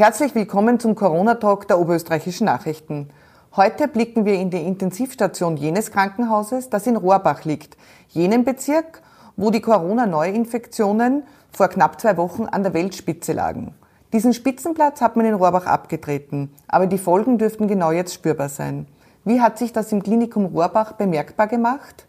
Herzlich willkommen zum Corona-Talk der Oberösterreichischen Nachrichten. Heute blicken wir in die Intensivstation jenes Krankenhauses, das in Rohrbach liegt, jenem Bezirk, wo die Corona-Neuinfektionen vor knapp zwei Wochen an der Weltspitze lagen. Diesen Spitzenplatz hat man in Rohrbach abgetreten, aber die Folgen dürften genau jetzt spürbar sein. Wie hat sich das im Klinikum Rohrbach bemerkbar gemacht?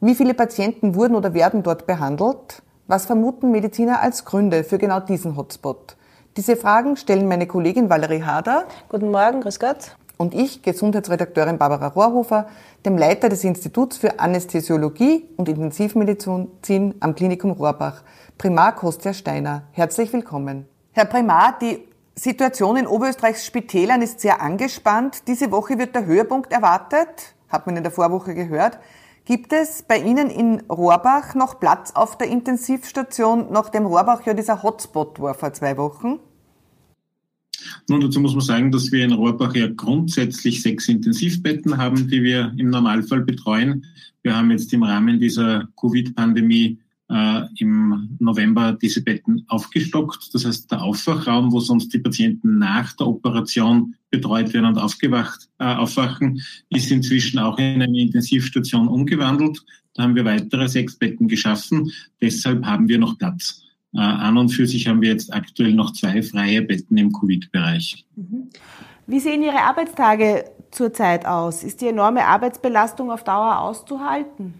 Wie viele Patienten wurden oder werden dort behandelt? Was vermuten Mediziner als Gründe für genau diesen Hotspot? Diese Fragen stellen meine Kollegin Valerie Hader. Guten Morgen, grüß Gott. Und ich, Gesundheitsredakteurin Barbara Rohrhofer, dem Leiter des Instituts für Anästhesiologie und Intensivmedizin am Klinikum Rohrbach, Primar Kostja Steiner. Herzlich willkommen. Herr Primar, die Situation in Oberösterreichs Spitälern ist sehr angespannt. Diese Woche wird der Höhepunkt erwartet, hat man in der Vorwoche gehört. Gibt es bei Ihnen in Rohrbach noch Platz auf der Intensivstation, nachdem Rohrbach ja dieser Hotspot war vor zwei Wochen? Nun, dazu muss man sagen, dass wir in Rohrbach ja grundsätzlich sechs Intensivbetten haben, die wir im Normalfall betreuen. Wir haben jetzt im Rahmen dieser Covid-Pandemie äh, im November diese Betten aufgestockt. Das heißt, der Aufwachraum, wo sonst die Patienten nach der Operation betreut werden und aufgewacht, äh, aufwachen, ist inzwischen auch in eine Intensivstation umgewandelt. Da haben wir weitere sechs Betten geschaffen. Deshalb haben wir noch Platz. Äh, an und für sich haben wir jetzt aktuell noch zwei freie Betten im Covid-Bereich. Mhm. Wie sehen Ihre Arbeitstage zurzeit aus? Ist die enorme Arbeitsbelastung auf Dauer auszuhalten?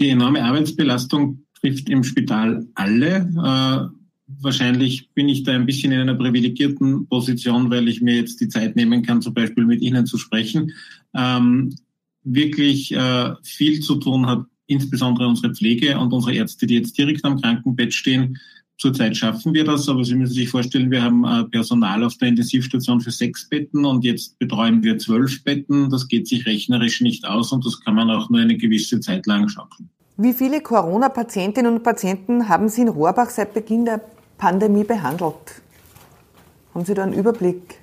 Die enorme Arbeitsbelastung trifft im Spital alle. Äh, wahrscheinlich bin ich da ein bisschen in einer privilegierten Position, weil ich mir jetzt die Zeit nehmen kann, zum Beispiel mit Ihnen zu sprechen. Ähm, wirklich äh, viel zu tun hat insbesondere unsere Pflege und unsere Ärzte, die jetzt direkt am Krankenbett stehen. Zurzeit schaffen wir das, aber Sie müssen sich vorstellen, wir haben äh, Personal auf der Intensivstation für sechs Betten und jetzt betreuen wir zwölf Betten. Das geht sich rechnerisch nicht aus und das kann man auch nur eine gewisse Zeit lang schaffen. Wie viele Corona-Patientinnen und Patienten haben Sie in Rohrbach seit Beginn der Pandemie behandelt? Haben Sie da einen Überblick?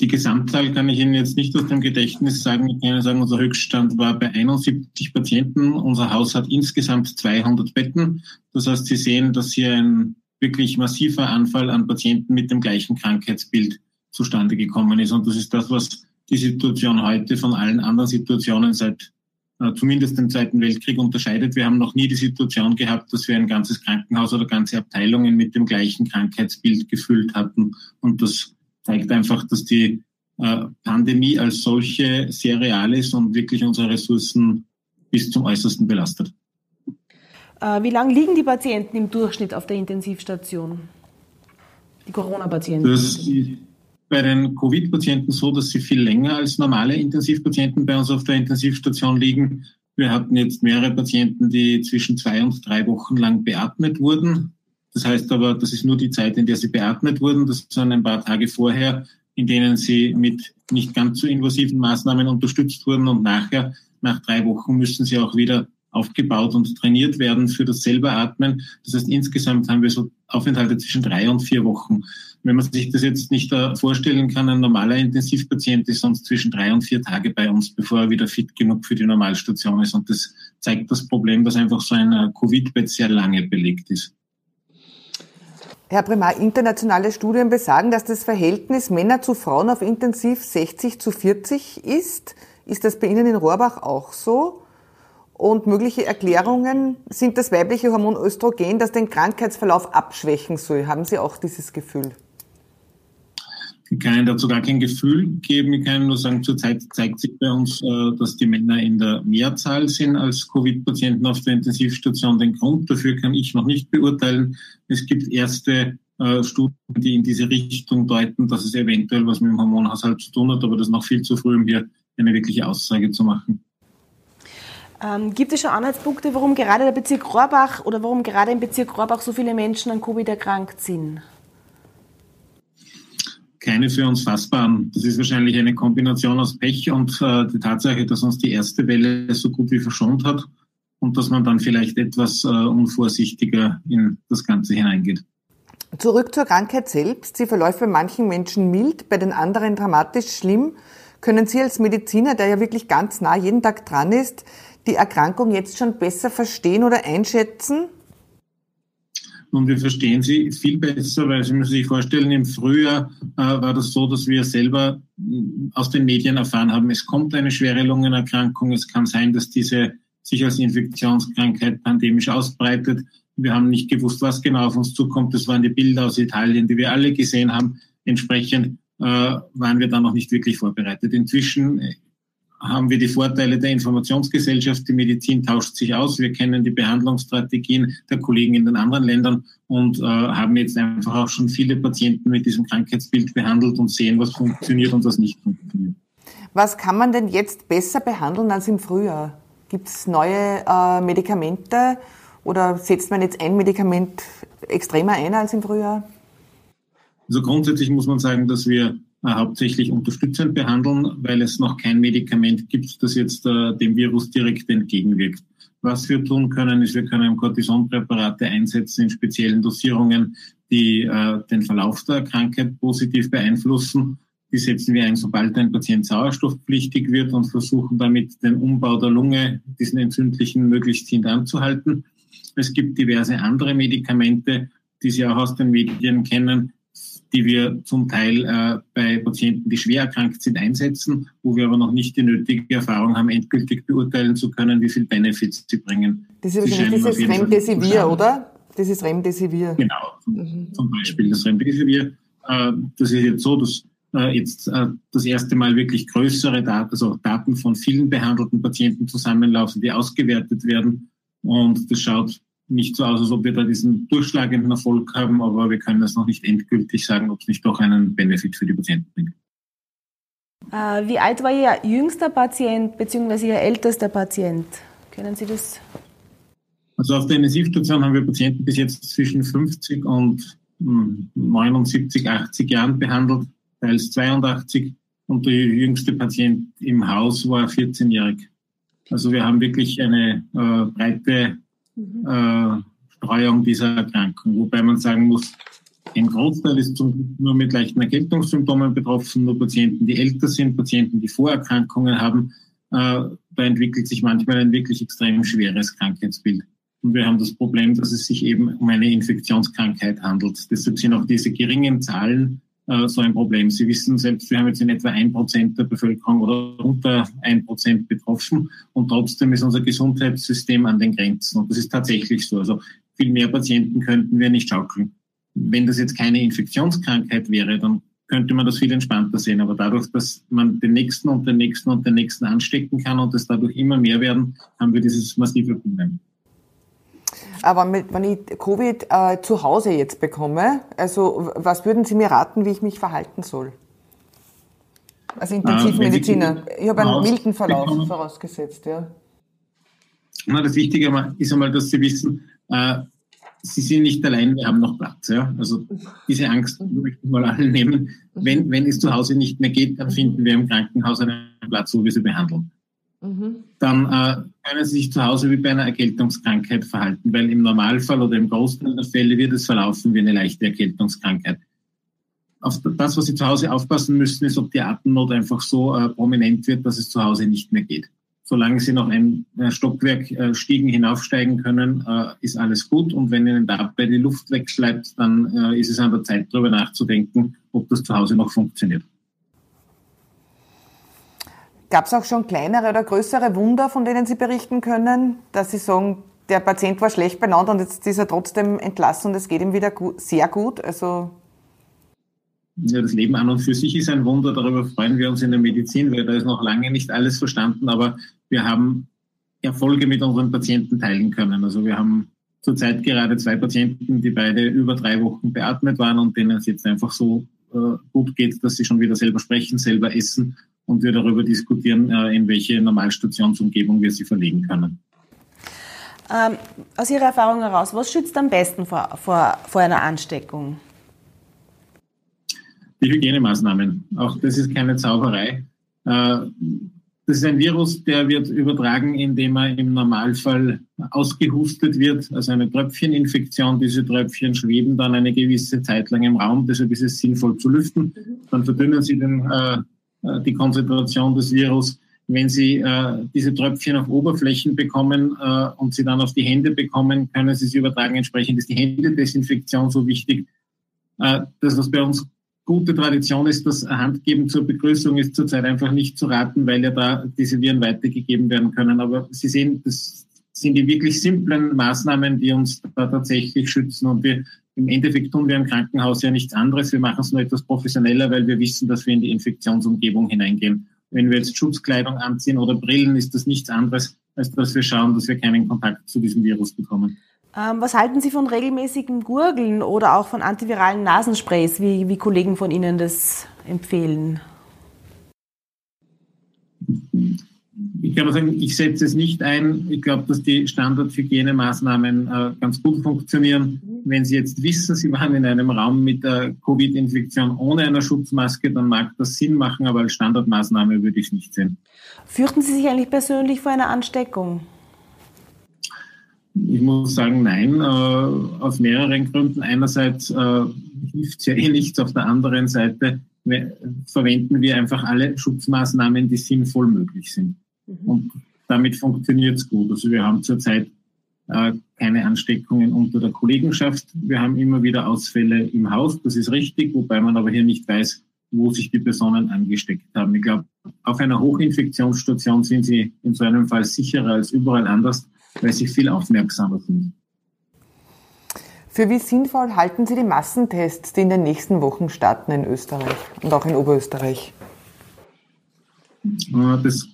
Die Gesamtzahl kann ich Ihnen jetzt nicht aus dem Gedächtnis sagen. Ich kann Ihnen sagen, unser Höchststand war bei 71 Patienten. Unser Haus hat insgesamt 200 Betten. Das heißt, Sie sehen, dass hier ein wirklich massiver Anfall an Patienten mit dem gleichen Krankheitsbild zustande gekommen ist. Und das ist das, was die Situation heute von allen anderen Situationen seit äh, zumindest dem Zweiten Weltkrieg unterscheidet. Wir haben noch nie die Situation gehabt, dass wir ein ganzes Krankenhaus oder ganze Abteilungen mit dem gleichen Krankheitsbild gefüllt hatten. Und das zeigt einfach, dass die äh, Pandemie als solche sehr real ist und wirklich unsere Ressourcen bis zum Äußersten belastet. Äh, wie lange liegen die Patienten im Durchschnitt auf der Intensivstation? Die Corona-Patienten? Das ist bei den Covid-Patienten so, dass sie viel länger als normale Intensivpatienten bei uns auf der Intensivstation liegen. Wir hatten jetzt mehrere Patienten, die zwischen zwei und drei Wochen lang beatmet wurden. Das heißt aber, das ist nur die Zeit, in der sie beatmet wurden. Das sind ein paar Tage vorher, in denen sie mit nicht ganz so invasiven Maßnahmen unterstützt wurden. Und nachher, nach drei Wochen, müssen sie auch wieder aufgebaut und trainiert werden für das selber Atmen. Das heißt, insgesamt haben wir so Aufenthalte zwischen drei und vier Wochen. Wenn man sich das jetzt nicht äh, vorstellen kann, ein normaler Intensivpatient ist sonst zwischen drei und vier Tage bei uns, bevor er wieder fit genug für die Normalstation ist. Und das zeigt das Problem, dass einfach so ein äh, Covid-Bett sehr lange belegt ist. Herr Primar, internationale Studien besagen, dass das Verhältnis Männer zu Frauen auf Intensiv 60 zu 40 ist. Ist das bei Ihnen in Rohrbach auch so? Und mögliche Erklärungen sind das weibliche Hormon Östrogen, das den Krankheitsverlauf abschwächen soll. Haben Sie auch dieses Gefühl? Ich kann Ihnen dazu gar kein Gefühl geben. Ich kann nur sagen, zurzeit zeigt sich bei uns, äh, dass die Männer in der Mehrzahl sind als Covid-Patienten auf der Intensivstation. Den Grund dafür kann ich noch nicht beurteilen. Es gibt erste äh, Studien, die in diese Richtung deuten, dass es eventuell was mit dem Hormonhaushalt zu tun hat, aber das ist noch viel zu früh, um hier eine wirkliche Aussage zu machen. Ähm, gibt es schon Anhaltspunkte, warum gerade der Bezirk Rohrbach oder warum gerade im Bezirk Rohrbach so viele Menschen an Covid erkrankt sind? Keine für uns fassbaren. Das ist wahrscheinlich eine Kombination aus Pech und äh, die Tatsache, dass uns die erste Welle so gut wie verschont hat und dass man dann vielleicht etwas äh, unvorsichtiger in das Ganze hineingeht. Zurück zur Krankheit selbst. Sie verläuft bei manchen Menschen mild, bei den anderen dramatisch schlimm. Können Sie als Mediziner, der ja wirklich ganz nah jeden Tag dran ist, die Erkrankung jetzt schon besser verstehen oder einschätzen? Und wir verstehen sie viel besser, weil Sie müssen sich vorstellen, im Frühjahr äh, war das so, dass wir selber mm, aus den Medien erfahren haben, es kommt eine schwere Lungenerkrankung. Es kann sein, dass diese sich als Infektionskrankheit pandemisch ausbreitet. Wir haben nicht gewusst, was genau auf uns zukommt. Das waren die Bilder aus Italien, die wir alle gesehen haben. Entsprechend äh, waren wir da noch nicht wirklich vorbereitet. Inzwischen haben wir die Vorteile der Informationsgesellschaft. Die Medizin tauscht sich aus. Wir kennen die Behandlungsstrategien der Kollegen in den anderen Ländern und äh, haben jetzt einfach auch schon viele Patienten mit diesem Krankheitsbild behandelt und sehen, was funktioniert und was nicht funktioniert. Was kann man denn jetzt besser behandeln als im Frühjahr? Gibt es neue äh, Medikamente oder setzt man jetzt ein Medikament extremer ein als im Frühjahr? Also grundsätzlich muss man sagen, dass wir hauptsächlich unterstützend behandeln, weil es noch kein Medikament gibt, das jetzt äh, dem Virus direkt entgegenwirkt. Was wir tun können, ist, wir können Cortisonpräparate einsetzen in speziellen Dosierungen, die äh, den Verlauf der Krankheit positiv beeinflussen. Die setzen wir ein, sobald ein Patient sauerstoffpflichtig wird und versuchen damit den Umbau der Lunge, diesen entzündlichen, möglichst hintanzuhalten. Es gibt diverse andere Medikamente, die Sie auch aus den Medien kennen, die wir zum Teil äh, bei Patienten, die schwer erkrankt sind, einsetzen, wo wir aber noch nicht die nötige Erfahrung haben, endgültig beurteilen zu können, wie viel Benefits sie bringen. Das ist wahrscheinlich dieses Remdesivir, oder? Das ist Remdesivir. Genau, mhm. zum Beispiel das Remdesivir. Äh, das ist jetzt so, dass äh, jetzt äh, das erste Mal wirklich größere Daten, also Daten von vielen behandelten Patienten zusammenlaufen, die ausgewertet werden. Und das schaut nicht so aus, als ob wir da diesen durchschlagenden Erfolg haben, aber wir können das noch nicht endgültig sagen, ob es nicht doch einen Benefit für die Patienten bringt. Äh, wie alt war Ihr jüngster Patient bzw. Ihr ältester Patient? Können Sie das? Also auf der Intensivstation haben wir Patienten bis jetzt zwischen 50 und 79, hm, 80 Jahren behandelt, teils 82 und der jüngste Patient im Haus war 14-jährig. Also wir haben wirklich eine äh, breite. Äh, Streuung dieser Erkrankung. Wobei man sagen muss, ein Großteil ist zum, nur mit leichten Erkältungssymptomen betroffen, nur Patienten, die älter sind, Patienten, die Vorerkrankungen haben. Äh, da entwickelt sich manchmal ein wirklich extrem schweres Krankheitsbild. Und wir haben das Problem, dass es sich eben um eine Infektionskrankheit handelt. Deshalb sind auch diese geringen Zahlen äh, so ein Problem. Sie wissen selbst, wir haben jetzt in etwa ein Prozent der Bevölkerung oder unter ein Prozent betroffen und trotzdem ist unser Gesundheitssystem an den Grenzen. Und das ist tatsächlich so. Also viel mehr Patienten könnten wir nicht schaukeln. Wenn das jetzt keine Infektionskrankheit wäre, dann könnte man das viel entspannter sehen. Aber dadurch, dass man den nächsten und den nächsten und den nächsten anstecken kann und es dadurch immer mehr werden, haben wir dieses massive Problem. Aber mit, wenn ich Covid äh, zu Hause jetzt bekomme, also was würden Sie mir raten, wie ich mich verhalten soll? Als äh, Intensivmediziner. Äh, ich habe einen milden Verlauf bekommen. vorausgesetzt, ja. Na, das Wichtige ist einmal, dass Sie wissen, äh, Sie sind nicht allein, wir haben noch Platz. Ja? Also diese Angst möchte ich mal alle nehmen. Wenn, wenn es zu Hause nicht mehr geht, dann finden wir im Krankenhaus einen Platz, wo wir sie behandeln. Mhm. Dann äh, können Sie sich zu Hause wie bei einer Erkältungskrankheit verhalten, weil im Normalfall oder im Großteil der Fälle wird es verlaufen wie eine leichte Erkältungskrankheit. Auf das, was Sie zu Hause aufpassen müssen, ist, ob die Atemnot einfach so äh, prominent wird, dass es zu Hause nicht mehr geht. Solange Sie noch ein äh, Stockwerk äh, stiegen hinaufsteigen können, äh, ist alles gut. Und wenn Ihnen dabei die Luft wegschleibt, dann äh, ist es an der Zeit, darüber nachzudenken, ob das zu Hause noch funktioniert. Gab es auch schon kleinere oder größere Wunder, von denen Sie berichten können, dass Sie sagen, der Patient war schlecht beieinander und jetzt ist er trotzdem entlassen und es geht ihm wieder gut, sehr gut? Also ja, das Leben an und für sich ist ein Wunder. Darüber freuen wir uns in der Medizin, weil da ist noch lange nicht alles verstanden, aber wir haben Erfolge mit unseren Patienten teilen können. Also wir haben zurzeit gerade zwei Patienten, die beide über drei Wochen beatmet waren und denen es jetzt einfach so äh, gut geht, dass sie schon wieder selber sprechen, selber essen und wir darüber diskutieren, äh, in welche Normalstationsumgebung wir sie verlegen können. Ähm, aus Ihrer Erfahrung heraus, was schützt am besten vor, vor, vor einer Ansteckung? Die Hygienemaßnahmen. Auch das ist keine Zauberei. Äh, das ist ein Virus, der wird übertragen, indem er im Normalfall ausgehustet wird, also eine Tröpfcheninfektion. Diese Tröpfchen schweben dann eine gewisse Zeit lang im Raum, deshalb ist es sinnvoll zu lüften. Dann verdünnen sie den äh, die Konzentration des Virus. wenn Sie äh, diese Tröpfchen auf Oberflächen bekommen äh, und sie dann auf die Hände bekommen, können Sie sie übertragen. Entsprechend ist die Händedesinfektion so wichtig. Äh, das, was bei uns gute Tradition ist, das Handgeben zur Begrüßung ist zurzeit einfach nicht zu raten, weil ja da diese Viren weitergegeben werden können. Aber Sie sehen, das sind die wirklich simplen Maßnahmen, die uns da tatsächlich schützen. Und wir im Endeffekt tun wir im Krankenhaus ja nichts anderes. Wir machen es nur etwas professioneller, weil wir wissen, dass wir in die Infektionsumgebung hineingehen. Wenn wir jetzt Schutzkleidung anziehen oder Brillen, ist das nichts anderes, als dass wir schauen, dass wir keinen Kontakt zu diesem Virus bekommen. Ähm, was halten Sie von regelmäßigen Gurgeln oder auch von antiviralen Nasensprays, wie, wie Kollegen von Ihnen das empfehlen? Ich kann sagen, ich setze es nicht ein. Ich glaube, dass die Standardhygienemaßnahmen äh, ganz gut funktionieren. Wenn Sie jetzt wissen, Sie waren in einem Raum mit der Covid-Infektion ohne einer Schutzmaske, dann mag das Sinn machen, aber als Standardmaßnahme würde ich es nicht sehen. Fürchten Sie sich eigentlich persönlich vor einer Ansteckung? Ich muss sagen, nein, äh, aus mehreren Gründen. Einerseits äh, hilft es ja eh nichts, auf der anderen Seite verwenden wir einfach alle Schutzmaßnahmen, die sinnvoll möglich sind. Mhm. Und damit funktioniert es gut. Also wir haben zurzeit keine Ansteckungen unter der Kollegenschaft. Wir haben immer wieder Ausfälle im Haus, das ist richtig, wobei man aber hier nicht weiß, wo sich die Personen angesteckt haben. Ich glaube, auf einer Hochinfektionsstation sind sie in so einem Fall sicherer als überall anders, weil sie viel aufmerksamer sind. Für wie sinnvoll halten Sie die Massentests, die in den nächsten Wochen starten in Österreich und auch in Oberösterreich? Äh, das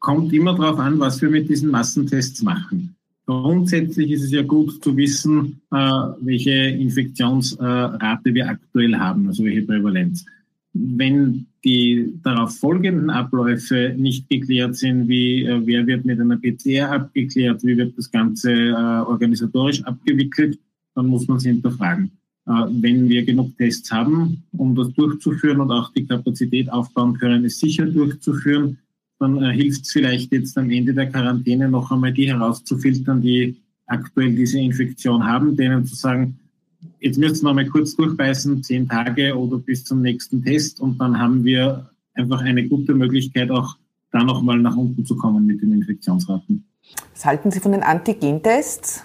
kommt immer darauf an, was wir mit diesen Massentests machen. Grundsätzlich ist es ja gut zu wissen, äh, welche Infektionsrate wir aktuell haben, also welche Prävalenz. Wenn die darauf folgenden Abläufe nicht geklärt sind, wie äh, wer wird mit einer PCR abgeklärt, wie wird das Ganze äh, organisatorisch abgewickelt, dann muss man sie hinterfragen. Wenn wir genug Tests haben, um das durchzuführen und auch die Kapazität aufbauen können, es sicher durchzuführen, dann äh, hilft es vielleicht jetzt am Ende der Quarantäne noch einmal die herauszufiltern, die aktuell diese Infektion haben, denen zu sagen, jetzt müsst ihr noch mal kurz durchbeißen, zehn Tage oder bis zum nächsten Test und dann haben wir einfach eine gute Möglichkeit, auch da noch mal nach unten zu kommen mit den Infektionsraten. Was halten Sie von den Antigentests?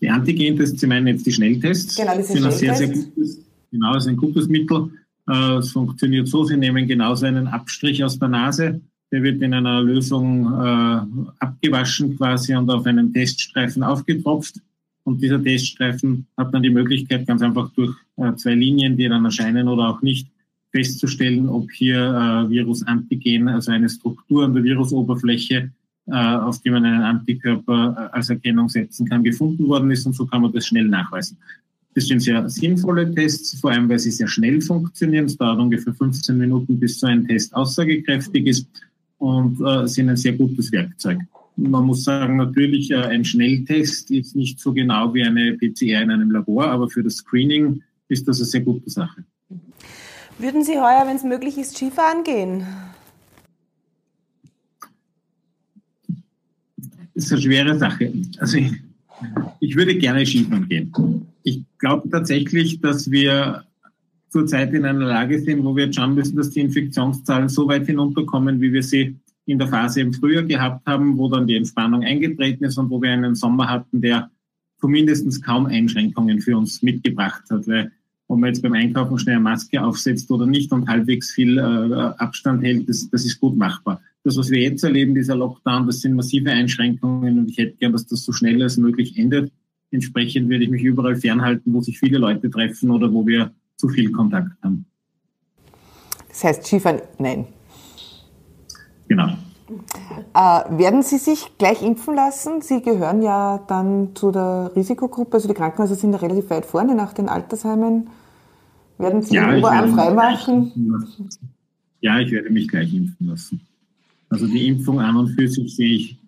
Die Antigentests, Sie meinen jetzt die Schnelltests? Genau, diese sind Schnelltests. Sehr, sehr gutes, genau, ist ein gutes Mittel. Äh, es funktioniert so, Sie nehmen genauso einen Abstrich aus der Nase, der wird in einer Lösung äh, abgewaschen quasi und auf einen Teststreifen aufgetropft. Und dieser Teststreifen hat dann die Möglichkeit, ganz einfach durch äh, zwei Linien, die dann erscheinen oder auch nicht, festzustellen, ob hier äh, Virusantigen, also eine Struktur an der Virusoberfläche, äh, auf die man einen Antikörper äh, als Erkennung setzen kann, gefunden worden ist. Und so kann man das schnell nachweisen. Das sind sehr sinnvolle Tests, vor allem weil sie sehr schnell funktionieren. Es dauert ungefähr 15 Minuten, bis so ein Test aussagekräftig ist und äh, sind ein sehr gutes Werkzeug. Man muss sagen, natürlich, äh, ein Schnelltest ist nicht so genau wie eine PCR in einem Labor, aber für das Screening ist das eine sehr gute Sache. Würden Sie heuer, wenn es möglich ist, Skifahren gehen? Das ist eine schwere Sache. Also ich, ich würde gerne Skifahren gehen. Ich glaube tatsächlich, dass wir zurzeit in einer Lage sind, wo wir jetzt schauen müssen, dass die Infektionszahlen so weit hinunterkommen, wie wir sie in der Phase im Frühjahr gehabt haben, wo dann die Entspannung eingetreten ist und wo wir einen Sommer hatten, der zumindest kaum Einschränkungen für uns mitgebracht hat. Weil ob man jetzt beim Einkaufen schnell eine Maske aufsetzt oder nicht und halbwegs viel äh, Abstand hält, das, das ist gut machbar. Das, was wir jetzt erleben, dieser Lockdown, das sind massive Einschränkungen und ich hätte gern, dass das so schnell als möglich endet. Entsprechend würde ich mich überall fernhalten, wo sich viele Leute treffen oder wo wir zu viel Kontakt haben. Das heißt Skifahren, nein. Genau. Äh, werden Sie sich gleich impfen lassen? Sie gehören ja dann zu der Risikogruppe, also die Krankenhäuser sind ja relativ weit vorne nach den Altersheimen. Werden Sie ja, den Oberarm freimachen? Ja, ich werde mich gleich impfen lassen. Also die Impfung an und für sich sehe ich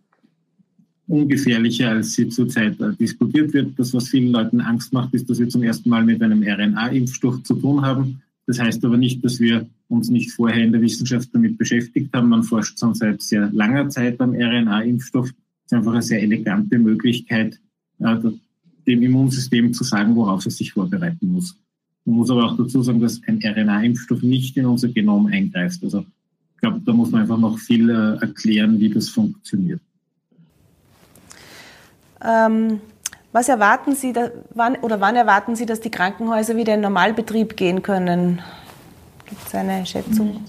ungefährlicher, als sie zurzeit äh, diskutiert wird. Das, was vielen Leuten Angst macht, ist, dass wir zum ersten Mal mit einem RNA-Impfstoff zu tun haben. Das heißt aber nicht, dass wir uns nicht vorher in der Wissenschaft damit beschäftigt haben. Man forscht schon seit sehr langer Zeit am RNA-Impfstoff. Das ist einfach eine sehr elegante Möglichkeit, äh, dem Immunsystem zu sagen, worauf es sich vorbereiten muss. Man muss aber auch dazu sagen, dass ein RNA-Impfstoff nicht in unser Genom eingreift. Also Ich glaube, da muss man einfach noch viel äh, erklären, wie das funktioniert. Ähm, was erwarten Sie, da, wann, oder wann erwarten Sie, dass die Krankenhäuser wieder in Normalbetrieb gehen können? Gibt es eine Schätzung?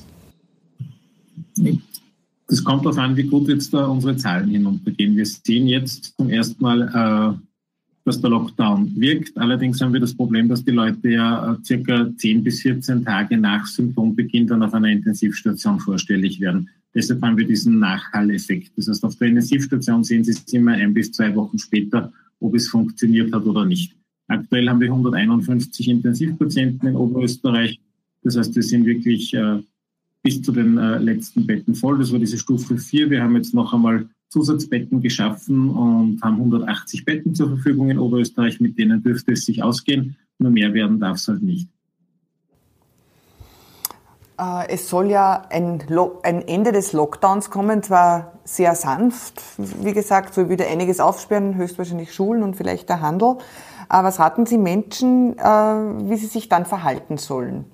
Das kommt darauf an, wie gut jetzt da unsere Zahlen hinuntergehen. Wir sehen jetzt zum ersten Mal, äh, dass der Lockdown wirkt. Allerdings haben wir das Problem, dass die Leute ja äh, circa 10 bis 14 Tage nach Symptombeginn dann auf einer Intensivstation vorstellig werden. Deshalb haben wir diesen Nachhalleffekt. Das heißt, auf der Intensivstation sehen Sie es immer ein bis zwei Wochen später, ob es funktioniert hat oder nicht. Aktuell haben wir 151 Intensivpatienten in Oberösterreich. Das heißt, wir sind wirklich äh, bis zu den äh, letzten Betten voll. Das war diese Stufe 4. Wir haben jetzt noch einmal Zusatzbetten geschaffen und haben 180 Betten zur Verfügung in Oberösterreich. Mit denen dürfte es sich ausgehen. Nur mehr werden darf es halt nicht. Äh, es soll ja ein, ein, Ende des Lockdowns kommen, zwar sehr sanft, wie gesagt, soll wieder einiges aufsperren, höchstwahrscheinlich Schulen und vielleicht der Handel. Aber was raten Sie Menschen, äh, wie sie sich dann verhalten sollen?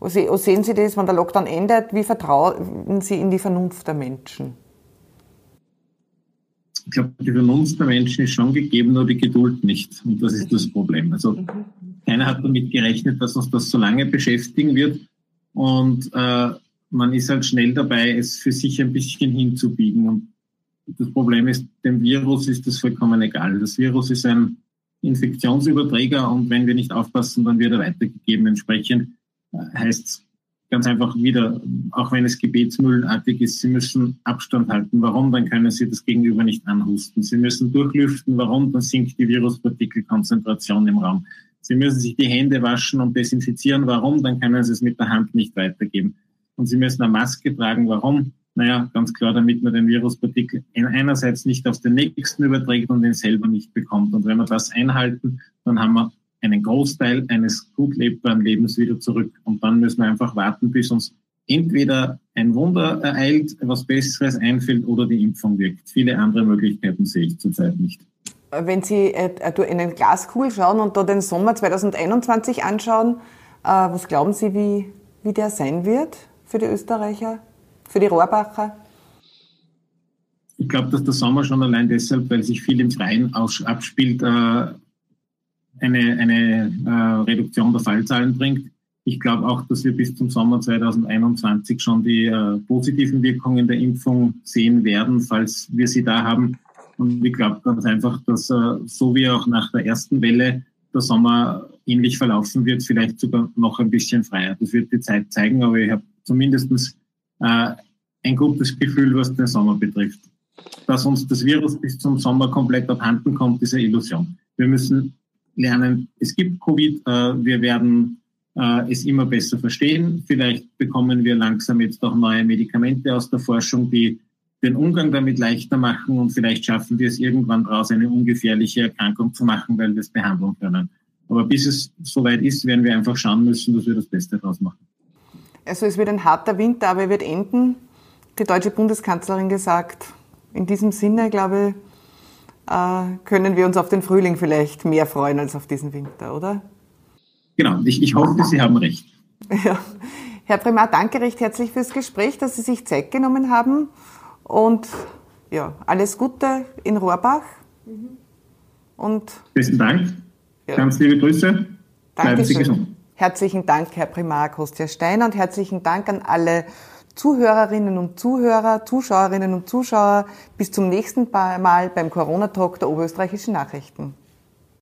Wo sehen Sie das, wenn der Lockdown endet? Wie vertrauen Sie in die Vernunft der Menschen? Ich glaube, die Vernunft der Menschen ist schon gegeben, nur die Geduld nicht. Und das ist das Problem. Also mhm. keiner hat damit gerechnet, dass uns das so lange beschäftigen wird. Und äh, man ist halt schnell dabei, es für sich ein bisschen hinzubiegen. Und das Problem ist, dem Virus ist das vollkommen egal. Das Virus ist ein Infektionsüberträger und wenn wir nicht aufpassen, dann wird er weitergegeben. Entsprechend äh, heißt es ganz einfach wieder, auch wenn es gebetsmühlenartig ist, Sie müssen Abstand halten. Warum? Dann können Sie das Gegenüber nicht anhusten. Sie müssen durchlüften. Warum? Dann sinkt die Viruspartikelkonzentration im Raum. Sie müssen sich die Hände waschen und desinfizieren. Warum? Dann können Sie es mit der Hand nicht weitergeben. Und Sie müssen eine Maske tragen. Warum? Naja, ganz klar, damit man den Viruspartikel einerseits nicht auf den nächsten überträgt und den selber nicht bekommt. Und wenn wir das einhalten, dann haben wir einen Großteil eines gut lebbaren Lebens wieder zurück. Und dann müssen wir einfach warten, bis uns entweder ein Wunder ereilt, was Besseres einfällt oder die Impfung wirkt. Viele andere Möglichkeiten sehe ich zurzeit nicht. Wenn Sie äh, in eine Glaskugel schauen und da den Sommer 2021 anschauen, äh, was glauben Sie, wie, wie der sein wird für die Österreicher, für die Rohrbacher? Ich glaube, dass der Sommer schon allein deshalb, weil sich viel im Freien abspielt, äh, eine, eine Reduktion der Fallzahlen bringt. Ich glaube auch, dass wir bis zum Sommer 2021 schon die positiven Wirkungen der Impfung sehen werden, falls wir sie da haben. Und ich glaube ganz einfach, dass äh, so wie auch nach der ersten Welle der Sommer ähnlich verlaufen wird, vielleicht sogar noch ein bisschen freier. Das wird die Zeit zeigen, aber ich habe zumindest äh, ein gutes Gefühl, was den Sommer betrifft. Dass uns das Virus bis zum Sommer komplett abhanden kommt, ist eine Illusion. Wir müssen lernen, es gibt Covid, äh, wir werden äh, es immer besser verstehen. Vielleicht bekommen wir langsam jetzt auch neue Medikamente aus der Forschung, die den Umgang damit leichter machen und vielleicht schaffen wir es irgendwann daraus, eine ungefährliche Erkrankung zu machen, weil wir es behandeln können. Aber bis es soweit ist, werden wir einfach schauen müssen, dass wir das Beste daraus machen. Also es wird ein harter Winter, aber er wird enden. Die deutsche Bundeskanzlerin gesagt. In diesem Sinne, glaube ich, äh, können wir uns auf den Frühling vielleicht mehr freuen als auf diesen Winter, oder? Genau, ich, ich hoffe, Sie haben recht. Ja. Herr Primar, danke recht herzlich fürs Gespräch, dass Sie sich Zeit genommen haben. Und ja, alles Gute in Rohrbach. Und Besten Dank. Ja. Ganz liebe Grüße. Bleiben Sie gesund. Herzlichen Dank, Herr Primar Kostja Steiner, und herzlichen Dank an alle Zuhörerinnen und Zuhörer, Zuschauerinnen und Zuschauer. Bis zum nächsten Mal beim Corona-Talk der Oberösterreichischen Nachrichten.